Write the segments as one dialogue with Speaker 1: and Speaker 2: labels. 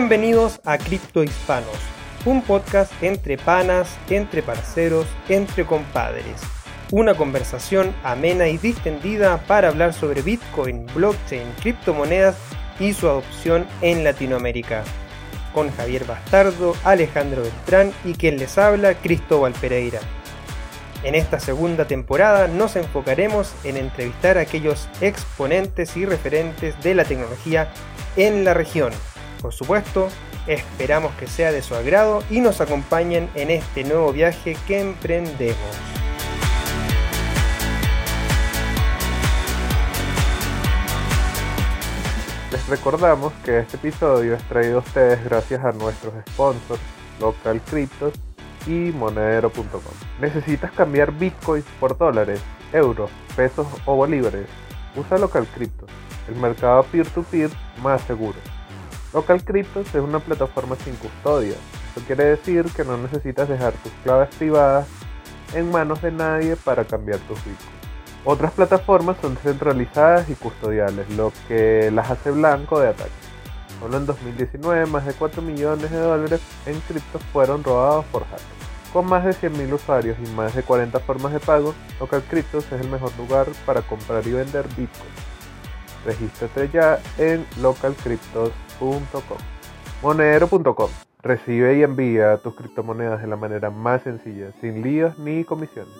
Speaker 1: Bienvenidos a Cripto Hispanos, un podcast entre panas, entre parceros, entre compadres. Una conversación amena y distendida para hablar sobre Bitcoin, blockchain, criptomonedas y su adopción en Latinoamérica. Con Javier Bastardo, Alejandro Beltrán y quien les habla, Cristóbal Pereira. En esta segunda temporada nos enfocaremos en entrevistar a aquellos exponentes y referentes de la tecnología en la región por supuesto, esperamos que sea de su agrado y nos acompañen en este nuevo viaje que emprendemos.
Speaker 2: Les recordamos que este episodio es traído a ustedes gracias a nuestros sponsors Local Cryptos y Monedero.com. ¿Necesitas cambiar bitcoins por dólares, euros, pesos o bolívares? Usa Local Cryptos, el mercado peer-to-peer -peer más seguro. Local Cryptos es una plataforma sin custodia. Eso quiere decir que no necesitas dejar tus claves privadas en manos de nadie para cambiar tus bitcoins. Otras plataformas son descentralizadas y custodiales, lo que las hace blanco de ataques. Solo en 2019 más de 4 millones de dólares en criptos fueron robados por hackers. Con más de 100.000 usuarios y más de 40 formas de pago, Local Cryptos es el mejor lugar para comprar y vender bitcoins. Regístrate ya en localcryptos.com Monedero.com. Recibe y envía tus criptomonedas de la manera más sencilla, sin líos ni comisiones.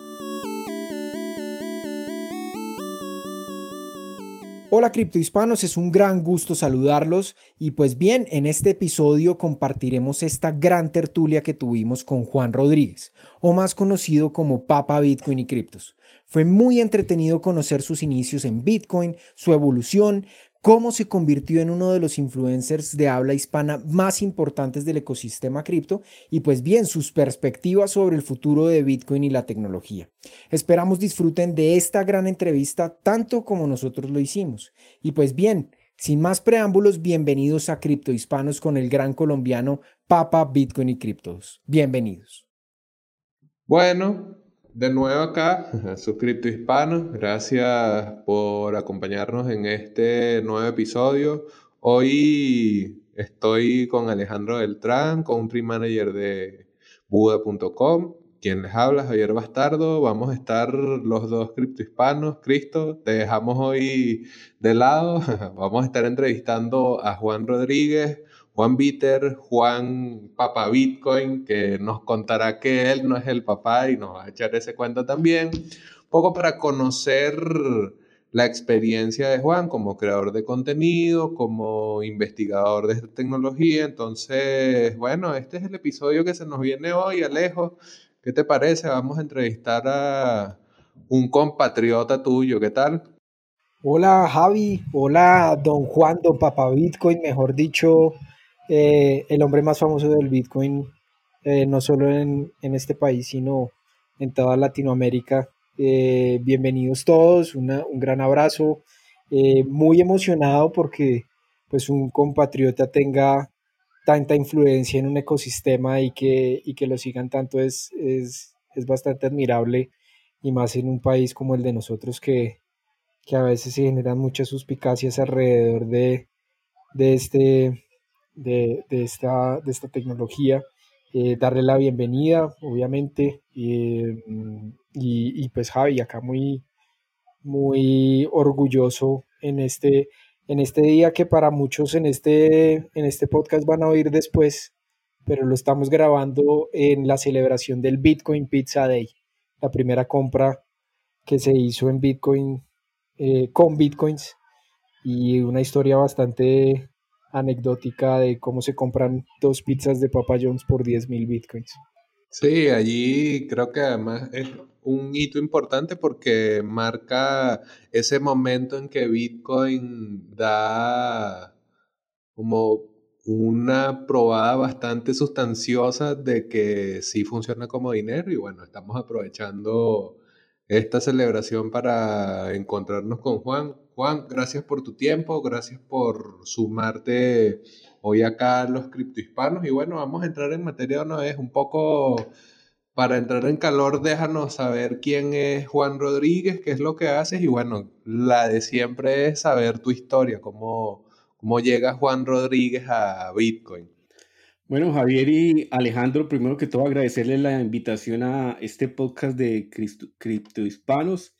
Speaker 3: Hola criptohispanos, es un gran gusto saludarlos y pues bien, en este episodio compartiremos esta gran tertulia que tuvimos con Juan Rodríguez, o más conocido como Papa Bitcoin y Criptos. Fue muy entretenido conocer sus inicios en Bitcoin, su evolución, cómo se convirtió en uno de los influencers de habla hispana más importantes del ecosistema cripto y pues bien sus perspectivas sobre el futuro de Bitcoin y la tecnología. Esperamos disfruten de esta gran entrevista tanto como nosotros lo hicimos. Y pues bien, sin más preámbulos, bienvenidos a Cripto Hispanos con el gran colombiano Papa Bitcoin y Criptos. Bienvenidos.
Speaker 2: Bueno, de nuevo acá, suscripto hispano, gracias por acompañarnos en este nuevo episodio. Hoy estoy con Alejandro Beltrán, country manager de Buda.com, quien les habla, Javier Bastardo. Vamos a estar los dos criptohispanos. Cristo, te dejamos hoy de lado. Vamos a estar entrevistando a Juan Rodríguez, Juan Bitter, Juan Papa Bitcoin, que nos contará que él no es el papá y nos va a echar ese cuento también. Un poco para conocer la experiencia de Juan como creador de contenido, como investigador de tecnología. Entonces, bueno, este es el episodio que se nos viene hoy, Alejo. ¿Qué te parece? Vamos a entrevistar a un compatriota tuyo, ¿qué tal?
Speaker 3: Hola Javi, hola don Juan, don Papa Bitcoin, mejor dicho, eh, el hombre más famoso del Bitcoin, eh, no solo en, este país, sino en toda Latinoamérica. Eh, bienvenidos todos, un gran abrazo, muy emocionado porque pues un compatriota tenga tanta influencia en un ecosistema y que, y que lo sigan tanto es, es, es, bastante admirable y más en un país como el de nosotros que, que a veces se generan muchas suspicacias alrededor de, de este de, esta, de esta tecnología. Eh, darle la bienvenida, obviamente, eh, y, y, pues Javi, acá muy, muy orgulloso en este, en este día que para muchos en este, en este podcast van a oír después, pero lo estamos grabando en la celebración del Bitcoin Pizza Day, la primera compra que se hizo en Bitcoin eh, con Bitcoins y una historia bastante anecdótica de cómo se compran dos pizzas de Papa John's por 10 mil bitcoins.
Speaker 2: Sí, allí creo que además es un hito importante porque marca ese momento en que Bitcoin da como una probada bastante sustanciosa de que sí funciona como dinero y bueno, estamos aprovechando esta celebración para encontrarnos con Juan. Juan, gracias por tu tiempo, gracias por sumarte hoy acá a los criptohispanos y bueno, vamos a entrar en materia una vez un poco para entrar en calor, déjanos saber quién es Juan Rodríguez, qué es lo que haces y bueno, la de siempre es saber tu historia, cómo, ¿Cómo llega Juan Rodríguez a Bitcoin?
Speaker 4: Bueno, Javier y Alejandro, primero que todo agradecerles la invitación a este podcast de Cripto Hispanos.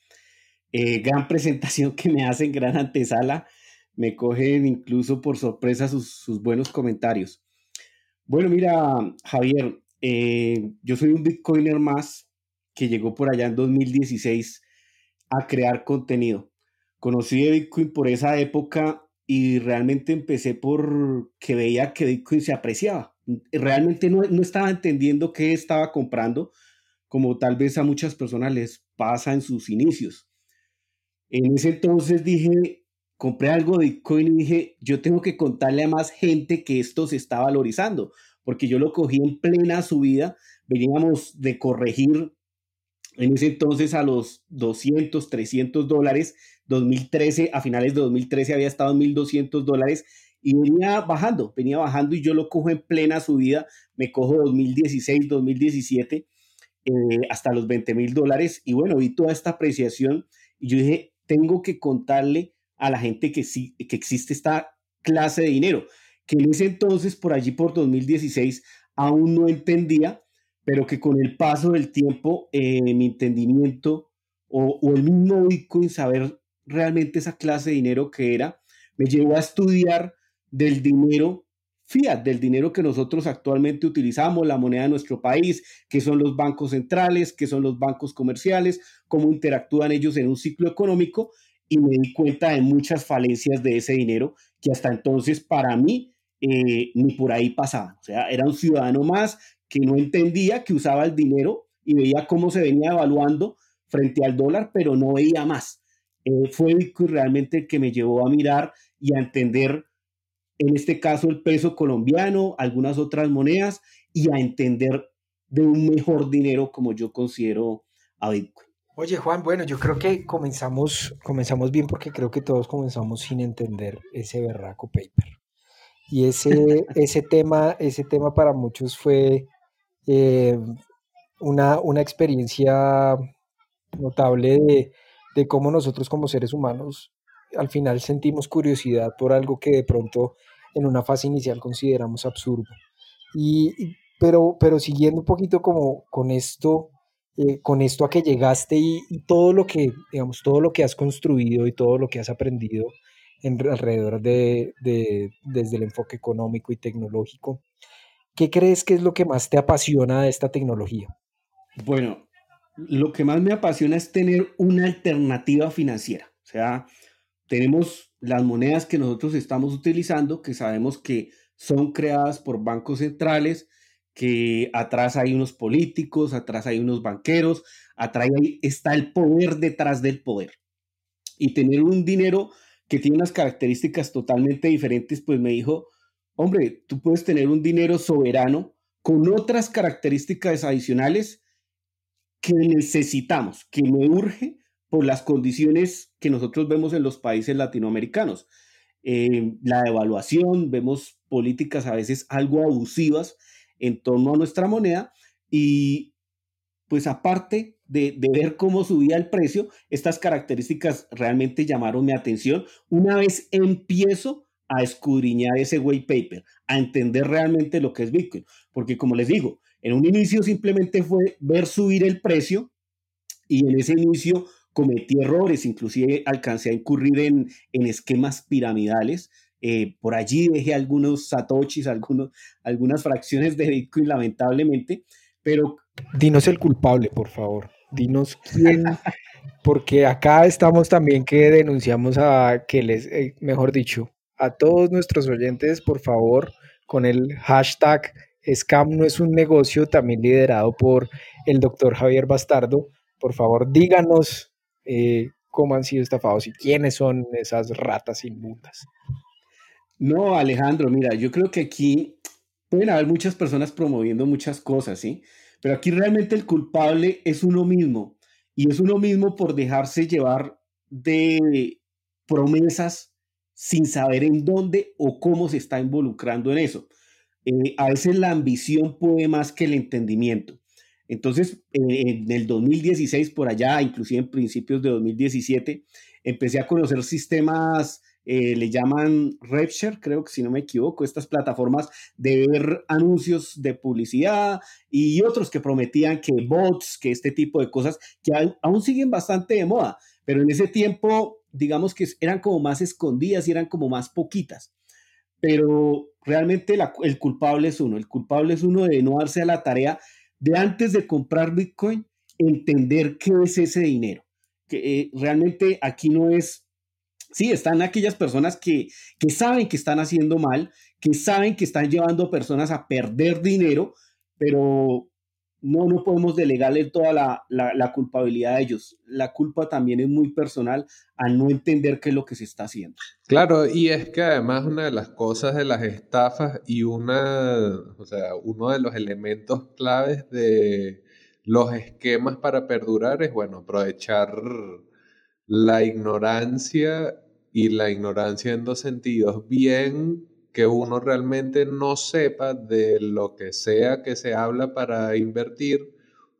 Speaker 4: Eh, gran presentación que me hacen, gran antesala. Me cogen incluso por sorpresa sus, buenos comentarios. Bueno, mira, Javier, eh, yo soy un Bitcoiner más que llegó por allá en 2016 a crear contenido. Conocí de Bitcoin por esa época y realmente empecé por que veía que Bitcoin se apreciaba realmente no, estaba entendiendo qué estaba comprando, como tal vez a muchas personas les pasa en sus inicios. En ese entonces dije, compré algo de Bitcoin y dije, yo tengo que contarle a más gente que esto se está valorizando, porque yo lo cogí en plena subida, veníamos de corregir en ese entonces a los 200, 300 dólares, 2013, a finales de 2013 había estado en 1200 dólares y venía bajando, venía bajando y yo lo cojo en plena subida, me cojo 2016, 2017, eh, hasta los 20 mil dólares y bueno, vi toda esta apreciación y yo dije, tengo que contarle a la gente que, sí, que existe esta clase de dinero, que en ese entonces, por allí por 2016, aún no entendía, pero que con el paso del tiempo, eh, mi entendimiento o, el mismo Bitcoin, saber realmente esa clase de dinero que era, me llevó a estudiar del dinero fiat, del dinero que nosotros actualmente utilizamos, la moneda de nuestro país, que son los bancos centrales, que son los bancos comerciales, cómo interactúan ellos en un ciclo económico y me di cuenta de muchas falencias de ese dinero que hasta entonces para mí eh, ni por ahí pasaba. O sea, era un ciudadano más que no entendía que usaba el dinero y veía cómo se venía evaluando frente al dólar, pero no veía más. Eh, fue realmente el que me llevó a mirar y a entender en este caso el peso colombiano, algunas otras monedas y a entender de un mejor dinero como yo considero a Bitcoin.
Speaker 3: Oye Juan, bueno, yo creo que comenzamos, comenzamos bien porque creo que todos comenzamos sin entender ese berraco paper. Y ese, ese, tema, ese tema para muchos fue eh, una, una, experiencia notable de, de cómo nosotros como seres humanos al final sentimos curiosidad por algo que de pronto en una fase inicial consideramos absurdo. Y, pero, pero siguiendo un poquito como con esto, eh, con esto a que llegaste y, todo lo que, digamos, todo lo que has construido y todo lo que has aprendido en, alrededor de, de, desde el enfoque económico y tecnológico, ¿qué crees que es lo que más te apasiona de esta tecnología?
Speaker 4: Bueno, lo que más me apasiona es tener una alternativa financiera. O sea, tenemos las monedas que nosotros estamos utilizando, que sabemos que son creadas por bancos centrales, que atrás hay unos políticos, atrás hay unos banqueros, atrás está el poder detrás del poder. Y tener un dinero que tiene unas características totalmente diferentes, pues me dijo, hombre, tú puedes tener un dinero soberano con otras características adicionales que necesitamos, que me urge por las condiciones que nosotros vemos en los países latinoamericanos. Eh, la devaluación, vemos políticas a veces algo abusivas en torno a nuestra moneda y pues aparte de, de, ver cómo subía el precio, estas características realmente llamaron mi atención una vez empiezo a escudriñar ese white paper, a entender realmente lo que es Bitcoin, porque como les digo, en un inicio simplemente fue ver subir el precio y en ese inicio cometí errores, inclusive alcancé a incurrir en, en esquemas piramidales. Eh, por allí dejé algunos satoshis, algunos, algunas fracciones de Bitcoin, lamentablemente, pero...
Speaker 3: Dinos el culpable, por favor. Dinos quién, porque acá estamos también que denunciamos a que les, eh, mejor dicho, a todos nuestros oyentes, por favor, con el hashtag Scam no es un negocio, también liderado por el doctor Javier Bastardo. Por favor, díganos eh, cómo han sido estafados y quiénes son esas ratas inmundas.
Speaker 4: No, Alejandro, mira, yo creo que aquí pueden haber muchas personas promoviendo muchas cosas, ¿sí? Pero aquí realmente el culpable es uno mismo y es uno mismo por dejarse llevar de promesas sin saber en dónde o cómo se está involucrando en eso. Eh, a veces la ambición puede más que el entendimiento. Entonces, en el 2016, por allá, inclusive en principios de 2017, empecé a conocer sistemas eh, le llaman RevShare, creo que si no me equivoco, estas plataformas de ver anuncios de publicidad y otros que prometían que bots, que este tipo de cosas, que aún siguen bastante de moda, pero en ese tiempo, digamos que eran como más escondidas y eran como más poquitas. Pero realmente el culpable es uno, el culpable es uno de no darse a la tarea de antes de comprar Bitcoin, entender qué es ese dinero. Que eh, realmente aquí no es Sí, están aquellas personas que, que saben que están haciendo mal, que saben que están llevando personas a perder dinero, pero no, no podemos delegarle toda la, la, culpabilidad a ellos. La culpa también es muy personal al no entender qué es lo que se está haciendo.
Speaker 2: Claro, y es que además una de las cosas de las estafas y una, o sea, uno de los elementos claves de los esquemas para perdurar es, bueno, aprovechar la ignorancia y la ignorancia en dos sentidos. Bien que uno realmente no sepa de lo que sea que se habla para invertir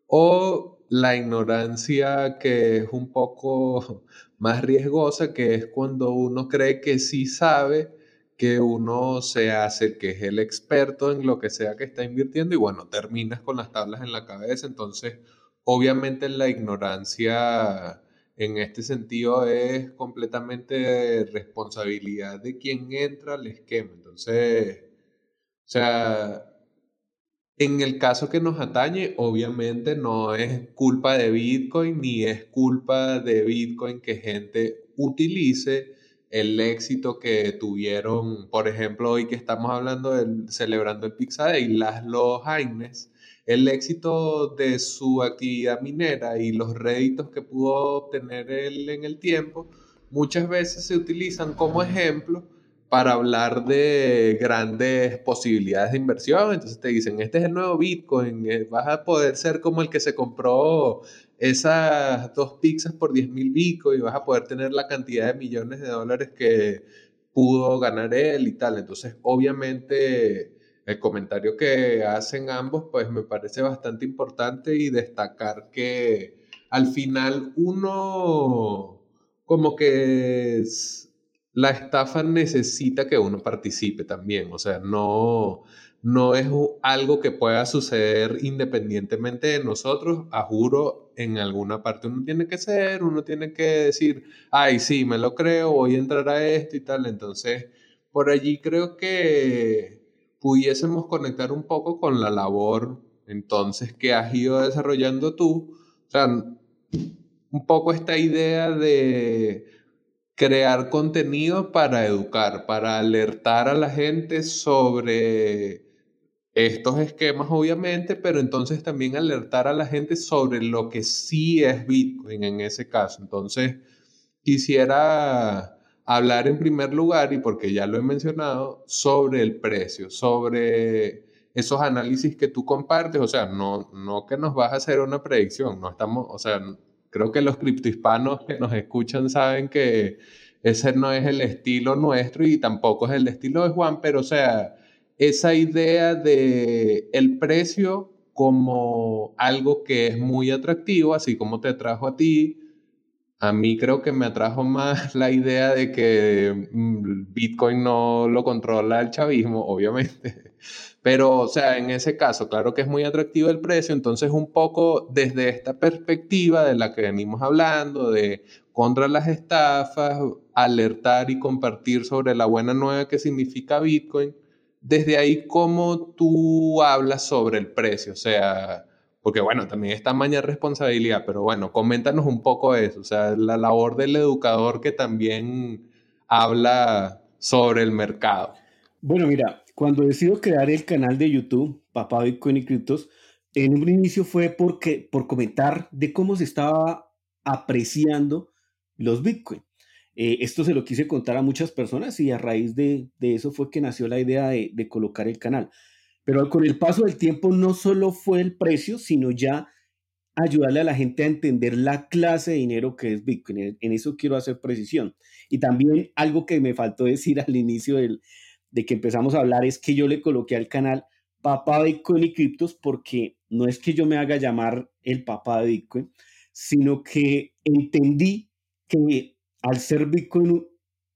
Speaker 2: o la ignorancia que es un poco más riesgosa, que es cuando uno cree que sí sabe, que uno se hace que es el experto en lo que sea que está invirtiendo y bueno, terminas con las tablas en la cabeza. Entonces, obviamente la ignorancia en este sentido es completamente responsabilidad de quien entra al esquema. Entonces, o sea, en el caso que nos atañe, obviamente no es culpa de Bitcoin ni es culpa de Bitcoin que gente utilice el éxito que tuvieron, por ejemplo, hoy que estamos hablando del celebrando el Pizza Day, las los Jaines el éxito de su actividad minera y los réditos que pudo obtener él en el tiempo, muchas veces se utilizan como ejemplo para hablar de grandes posibilidades de inversión. Entonces te dicen, este es el nuevo Bitcoin, eh, vas a poder ser como el que se compró esas dos pizzas por 10 mil Bitcoin y vas a poder tener la cantidad de millones de dólares que pudo ganar él y tal. Entonces, obviamente el comentario que hacen ambos, pues me parece bastante importante y destacar que al final uno como que la estafa necesita que uno participe también, o sea, no, no es algo que pueda suceder independientemente de nosotros, a juro, en alguna parte uno tiene que ser, uno tiene que decir, ay, sí, me lo creo, voy a entrar a esto y tal, entonces, por allí creo que pudiésemos conectar un poco con la labor entonces que has ido desarrollando tú. O sea, un poco esta idea de crear contenido para educar, para alertar a la gente sobre estos esquemas, obviamente, pero entonces también alertar a la gente sobre lo que sí es Bitcoin en ese caso. Entonces, quisiera hablar en primer lugar, y porque ya lo he mencionado, sobre el precio, sobre esos análisis que tú compartes, o sea, no, no que nos vas a hacer una predicción, no estamos, o sea, creo que los criptohispanos que nos escuchan saben que ese no es el estilo nuestro y tampoco es el estilo de Juan, pero o sea, esa idea de el precio como algo que es muy atractivo, así como te trajo a ti, a mí creo que me atrajo más la idea de que mm, Bitcoin no lo controla el chavismo, obviamente. Pero, o sea, en ese caso, claro que es muy atractivo el precio, entonces un poco desde esta perspectiva de la que venimos hablando, de contra las estafas, alertar y compartir sobre la buena nueva que significa Bitcoin, desde ahí cómo tú hablas sobre el precio, o sea, porque bueno, también está maña responsabilidad, pero bueno, coméntanos un poco eso, o sea, la labor del educador que también habla sobre el mercado.
Speaker 4: Bueno, mira, cuando decido crear el canal de YouTube, Papá Bitcoin y Criptos, en un inicio fue porque, por comentar de cómo se estaba apreciando los Bitcoin. Eh, esto se lo quise contar a muchas personas y a raíz de, eso fue que nació la idea de, de colocar el canal. Pero con el paso del tiempo no solo fue el precio, sino ya ayudarle a la gente a entender la clase de dinero que es Bitcoin. En eso quiero hacer precisión. Y también algo que me faltó decir al inicio de que empezamos a hablar es que yo le coloqué al canal Papá Bitcoin y Criptos porque no es que yo me haga llamar el papá de Bitcoin, sino que entendí que al ser Bitcoin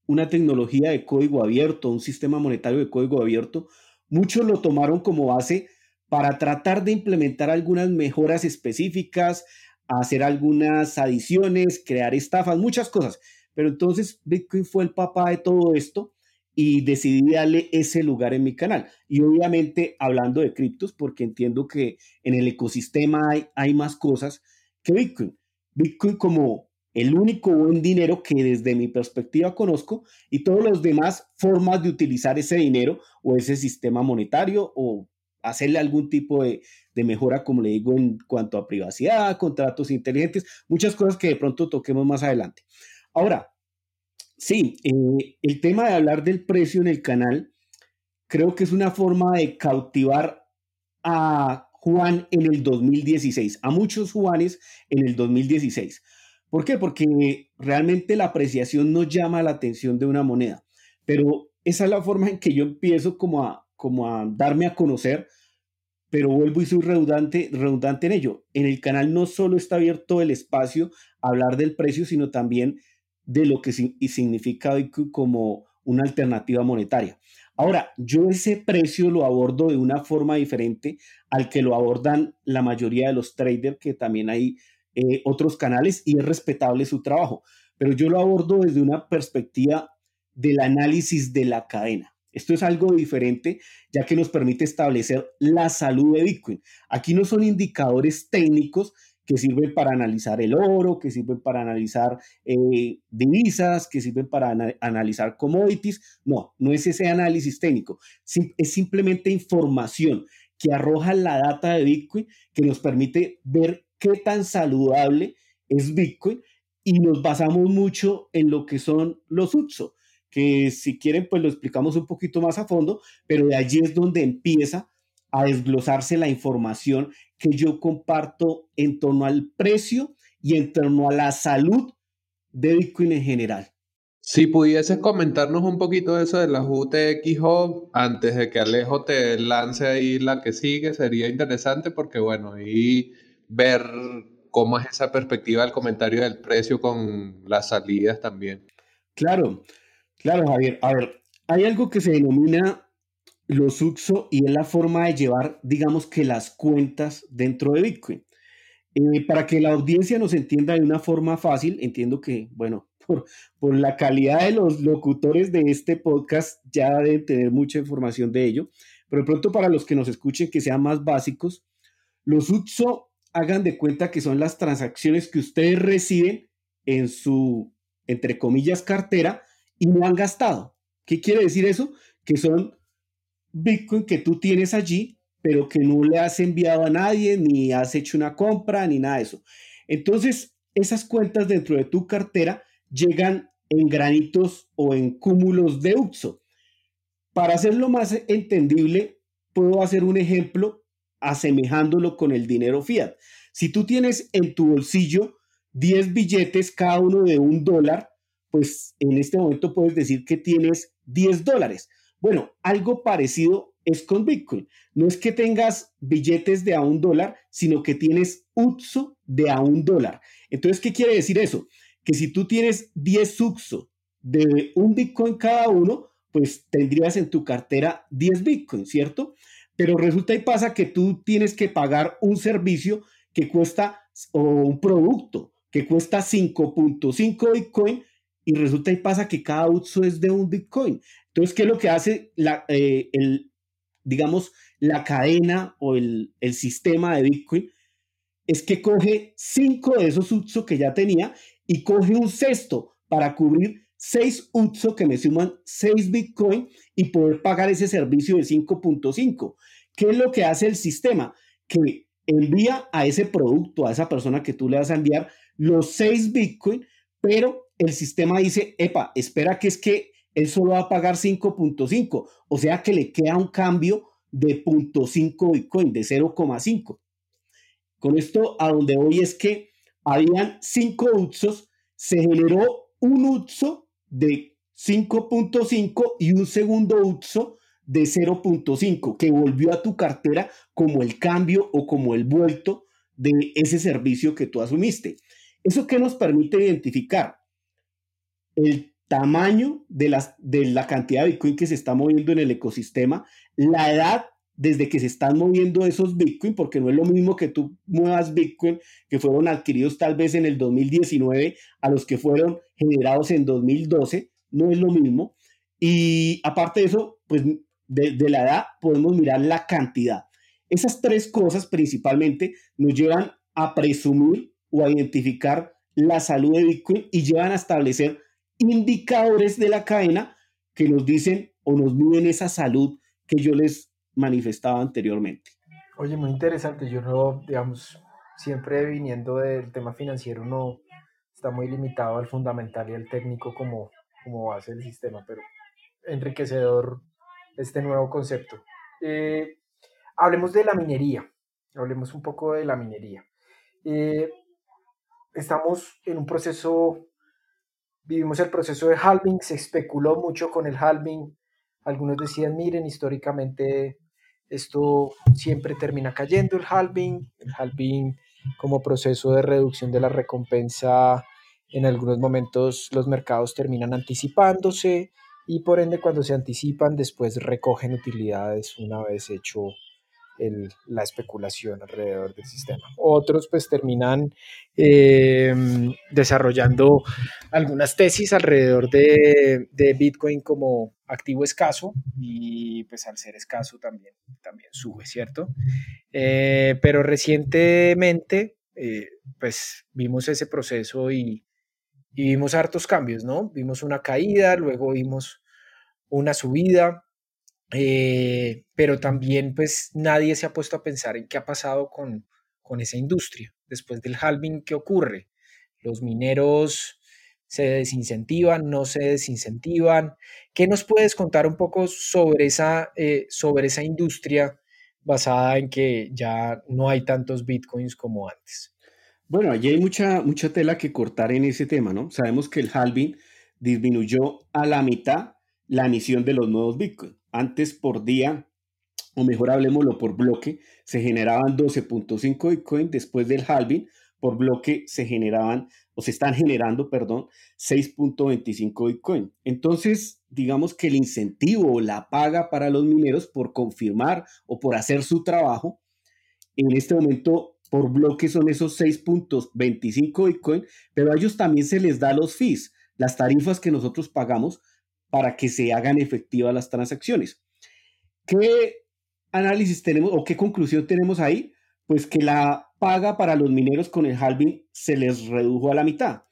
Speaker 4: una tecnología de código abierto, un sistema monetario de código abierto, muchos lo tomaron como base para tratar de implementar algunas mejoras específicas, hacer algunas adiciones, crear estafas, muchas cosas. Pero entonces Bitcoin fue el papá de todo esto y decidí darle ese lugar en mi canal. Y obviamente hablando de criptos, porque entiendo que en el ecosistema hay, hay más cosas que Bitcoin. Bitcoin como el único buen dinero que desde mi perspectiva conozco y todos los demás formas de utilizar ese dinero o ese sistema monetario o hacerle algún tipo de, de, mejora, como le digo, en cuanto a privacidad, contratos inteligentes, muchas cosas que de pronto toquemos más adelante. Ahora, sí, eh, el tema de hablar del precio en el canal, creo que es una forma de cautivar a Juan en el 2016, a muchos Juanes en el 2016. ¿Por qué? Porque realmente la apreciación no llama la atención de una moneda, pero esa es la forma en que yo empiezo como a, como a darme a conocer, pero vuelvo y soy redundante, redundante en ello. En el canal no solo está abierto el espacio a hablar del precio, sino también de lo que significa como una alternativa monetaria. Ahora, yo ese precio lo abordo de una forma diferente al que lo abordan la mayoría de los traders, que también hay eh, otros canales y es respetable su trabajo, pero yo lo abordo desde una perspectiva del análisis de la cadena. Esto es algo diferente, ya que nos permite establecer la salud de Bitcoin. Aquí no son indicadores técnicos, que sirven para analizar el oro, que sirven para analizar eh, divisas, que sirven para analizar commodities. No, no es ese análisis técnico, es simplemente información que arroja la data de Bitcoin que nos permite ver qué tan saludable es Bitcoin y nos basamos mucho en lo que son los UTSO, que si quieren pues lo explicamos un poquito más a fondo, pero de allí es donde empieza a desglosarse la información que yo comparto en torno al precio y en torno a la salud de Bitcoin en general.
Speaker 2: Si pudieses comentarnos un poquito eso de las UTX Hub antes de que Alejo te lance ahí la que sigue, sería interesante porque, bueno, ahí ver cómo es esa perspectiva del comentario del precio con las salidas también.
Speaker 4: Claro, claro, Javier. A ver, hay algo que se denomina los UXO y es la forma de llevar, digamos que las cuentas dentro de Bitcoin. Eh, para que la audiencia nos entienda de una forma fácil, entiendo que, bueno, por, por, la calidad de los locutores de este podcast ya deben tener mucha información de ello, pero de pronto para los que nos escuchen que sean más básicos, los UXO hagan de cuenta que son las transacciones que ustedes reciben en su, entre comillas, cartera y no han gastado. ¿Qué quiere decir eso? Que son Bitcoin que tú tienes allí, pero que no le has enviado a nadie, ni has hecho una compra, ni nada de eso. Entonces, esas cuentas dentro de tu cartera llegan en granitos o en cúmulos de UXO. Para hacerlo más entendible, puedo hacer un ejemplo asemejándolo con el dinero fiat. Si tú tienes en tu bolsillo 10 billetes, cada uno de un dólar, pues en este momento puedes decir que tienes 10 dólares. Bueno, algo parecido es con Bitcoin. No es que tengas billetes de a un dólar, sino que tienes UTSO de a un dólar. Entonces, ¿qué quiere decir eso? Que si tú tienes 10 UTSO de un Bitcoin cada uno, pues tendrías en tu cartera 10 Bitcoin, ¿cierto? Pero resulta y pasa que tú tienes que pagar un servicio que cuesta, o un producto que cuesta 5.5 Bitcoin, y resulta y pasa que cada UTSO es de un Bitcoin. Entonces, ¿qué es lo que hace la, eh, el, digamos, la cadena o el, el, sistema de Bitcoin? Es que coge cinco de esos UTSO que ya tenía y coge un sexto para cubrir seis UTSO que me suman seis Bitcoin y poder pagar ese servicio de 5.5. ¿Qué es lo que hace el sistema? Que envía a ese producto, a esa persona que tú le vas a enviar, los seis Bitcoin, pero el sistema dice, epa, espera que es que él solo va a pagar 5.5, o sea que le queda un cambio de 0.5 Bitcoin, de 0,5. Con esto a donde voy es que habían 5 UTSOs, se generó un UTSO de 5.5 y un segundo UTSO de 0.5 que volvió a tu cartera como el cambio o como el vuelto de ese servicio que tú asumiste. ¿Eso qué nos permite identificar? El tamaño de, las, de la cantidad de Bitcoin que se está moviendo en el ecosistema, la edad desde que se están moviendo esos Bitcoin, porque no es lo mismo que tú muevas Bitcoin que fueron adquiridos tal vez en el 2019 a los que fueron generados en 2012, no es lo mismo. Y aparte de eso, pues de, la edad podemos mirar la cantidad. Esas tres cosas principalmente nos llevan a presumir o a identificar la salud de Bitcoin y llevan a establecer indicadores de la cadena que nos dicen o nos miden esa salud que yo les manifestaba anteriormente.
Speaker 3: Oye, muy interesante. Yo no, digamos, siempre viniendo del tema financiero, no está muy limitado al fundamental y al técnico como, como base del sistema, pero enriquecedor este nuevo concepto. Eh, hablemos de la minería, hablemos un poco de la minería. Eh, estamos en un proceso, vivimos el proceso de halving, se especuló mucho con el halving, algunos decían, miren, históricamente esto siempre termina cayendo el halving, el halving como proceso de reducción de la recompensa, en algunos momentos los mercados terminan anticipándose y por ende cuando se anticipan después recogen utilidades una vez hecho la especulación alrededor del sistema. Otros pues terminan em, desarrollando algunas tesis alrededor de, Bitcoin como activo escaso y pues al ser escaso también, también sube, ¿cierto? Eh, pero recientemente eh, pues vimos ese proceso y, y vimos hartos cambios, ¿no? Vimos una caída, luego vimos una subida, eh, pero también pues nadie se ha puesto a pensar en qué ha pasado con, con esa industria. Después del halving, ¿qué ocurre? Los mineros se desincentivan, no se desincentivan. ¿Qué nos puedes contar un poco sobre esa, eh, sobre esa industria basada en que ya no hay tantos bitcoins como antes?
Speaker 4: Bueno, allí hay mucha, mucha tela que cortar en ese tema, ¿no? Sabemos que el halving disminuyó a la mitad la emisión de los nuevos bitcoins antes por día, o mejor hablemoslo por bloque, se generaban 12.5 Bitcoin, después del halving, por bloque se generaban, o se están generando, perdón, 6.25 Bitcoin. Entonces, digamos que el incentivo o la paga para los mineros por confirmar o por hacer su trabajo, en este momento por bloque son esos 6.25 Bitcoin, pero a ellos también se les da los fees, las tarifas que nosotros pagamos para que se hagan efectivas las transacciones. ¿Qué análisis tenemos o qué conclusión tenemos ahí? Pues que la paga para los mineros con el halving se les redujo a la mitad.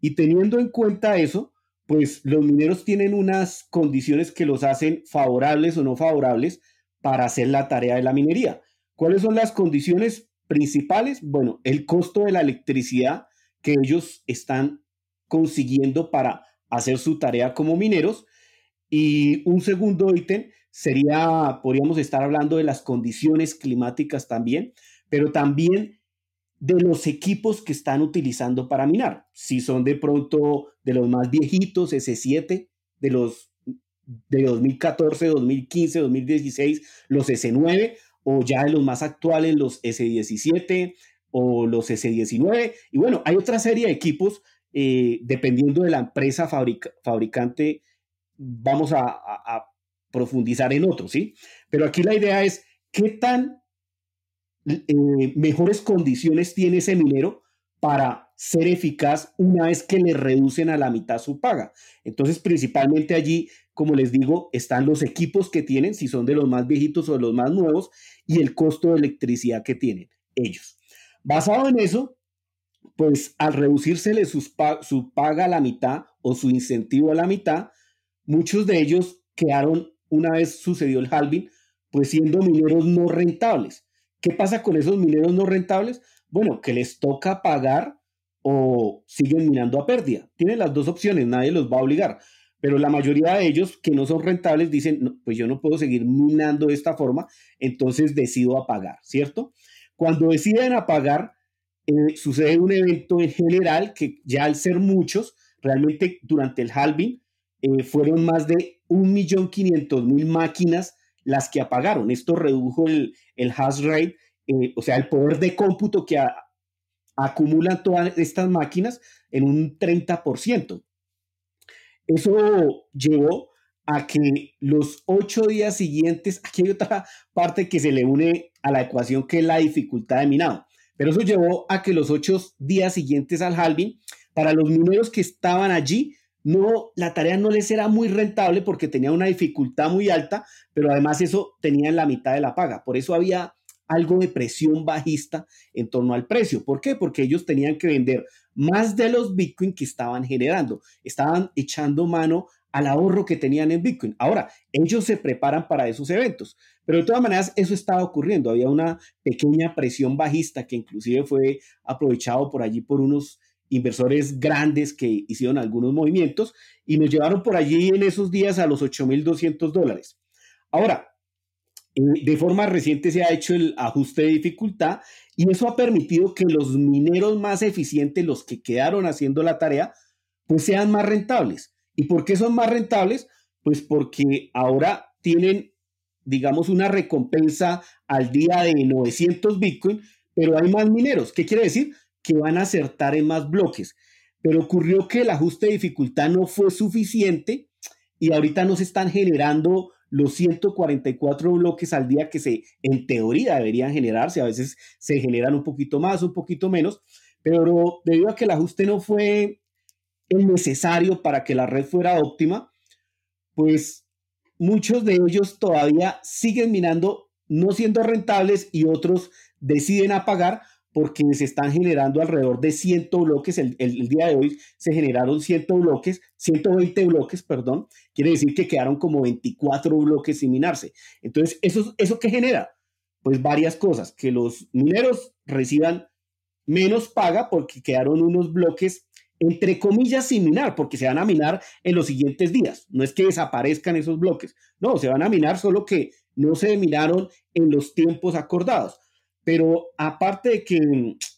Speaker 4: Y teniendo en cuenta eso, pues los mineros tienen unas condiciones que los hacen favorables o no favorables para hacer la tarea de la minería. ¿Cuáles son las condiciones principales? Bueno, el costo de la electricidad que ellos están consiguiendo para hacer su tarea como mineros. Y un segundo ítem sería, podríamos estar hablando de las condiciones climáticas también, pero también de los equipos que están utilizando para minar. Si son de pronto de los más viejitos, S7, de los de 2014, 2015, 2016, los S9, o ya de los más actuales, los S17 o los S19. Y bueno, hay otra serie de equipos eh, dependiendo de la empresa fabricante, vamos a, profundizar en otros, ¿sí? Pero aquí la idea es qué tan eh, mejores condiciones tiene ese minero para ser eficaz una vez que le reducen a la mitad su paga. Entonces, principalmente allí, como les digo, están los equipos que tienen, si son de los más viejitos o de los más nuevos, y el costo de electricidad que tienen ellos. Basado en eso, pues al reducírsele su paga a la mitad o su incentivo a la mitad, muchos de ellos quedaron, una vez sucedió el halving, pues siendo mineros no rentables. ¿Qué pasa con esos mineros no rentables? Bueno, que les toca pagar o siguen minando a pérdida. Tienen las dos opciones, nadie los va a obligar. Pero la mayoría de ellos que no son rentables dicen, pues yo no puedo seguir minando de esta forma, entonces decido apagar, ¿cierto? Cuando deciden apagar, eh, sucede un evento en general que ya al ser muchos, realmente durante el halving eh, fueron más de 1.500.000 máquinas las que apagaron. Esto redujo el, hash rate, eh, o sea, el poder de cómputo que acumulan todas estas máquinas en un 30%. Eso llevó a que los ocho días siguientes, aquí hay otra parte que se le une a la ecuación que es la dificultad de minado, pero eso llevó a que los ocho días siguientes al halving, para los mineros que estaban allí, no, la tarea no les era muy rentable porque tenía una dificultad muy alta, pero además eso tenía en la mitad de la paga. Por eso había algo de presión bajista en torno al precio. ¿Por qué? Porque ellos tenían que vender más de los Bitcoin que estaban generando. Estaban echando mano al ahorro que tenían en Bitcoin. Ahora, ellos se preparan para esos eventos, pero de todas maneras eso estaba ocurriendo. Había una pequeña presión bajista que inclusive fue aprovechado por allí por unos inversores grandes que hicieron algunos movimientos y nos llevaron por allí en esos días a los 8.200 dólares. Ahora, de forma reciente se ha hecho el ajuste de dificultad y eso ha permitido que los mineros más eficientes, los que quedaron haciendo la tarea, pues sean más rentables. ¿Y por qué son más rentables? Pues porque ahora tienen, digamos, una recompensa al día de 900 Bitcoin, pero hay más mineros. ¿Qué quiere decir? que van a acertar en más bloques. Pero ocurrió que el ajuste de dificultad no fue suficiente y ahorita no se están generando los 144 bloques al día que se en teoría deberían generarse. A veces se generan un poquito más, un poquito menos, pero debido a que el ajuste no fue el necesario para que la red fuera óptima, pues muchos de ellos todavía siguen minando no siendo rentables y otros deciden apagar porque se están generando alrededor de 100 bloques. El, día de hoy se generaron 100 bloques, 120 bloques, perdón. Quiere decir que quedaron como 24 bloques sin minarse. Entonces, ¿eso, ¿eso qué genera? Pues varias cosas. Que los mineros reciban menos paga porque quedaron unos bloques, entre comillas, sin minar, porque se van a minar en los siguientes días. No es que desaparezcan esos bloques. No, se van a minar, solo que no se minaron en los tiempos acordados pero aparte de que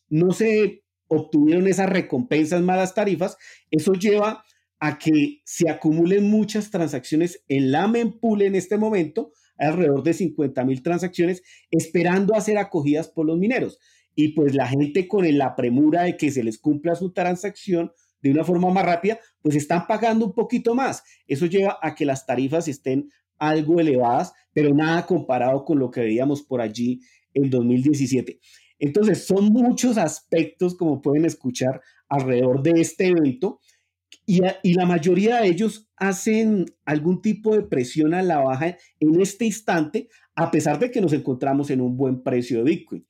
Speaker 4: no se obtuvieron esas recompensas malas tarifas, eso lleva a que se acumulen muchas transacciones en la mempool en este momento, alrededor de 50 mil transacciones, esperando a ser acogidas por los mineros. Y pues la gente con la premura de que se les cumpla su transacción de una forma más rápida, pues están pagando un poquito más. Eso lleva a que las tarifas estén algo elevadas, pero nada comparado con lo que veíamos por allí en 2017. Entonces, son muchos aspectos, como pueden escuchar, alrededor de este evento y, la mayoría de ellos hacen algún tipo de presión a la baja en este instante, a pesar de que nos encontramos en un buen precio de Bitcoin.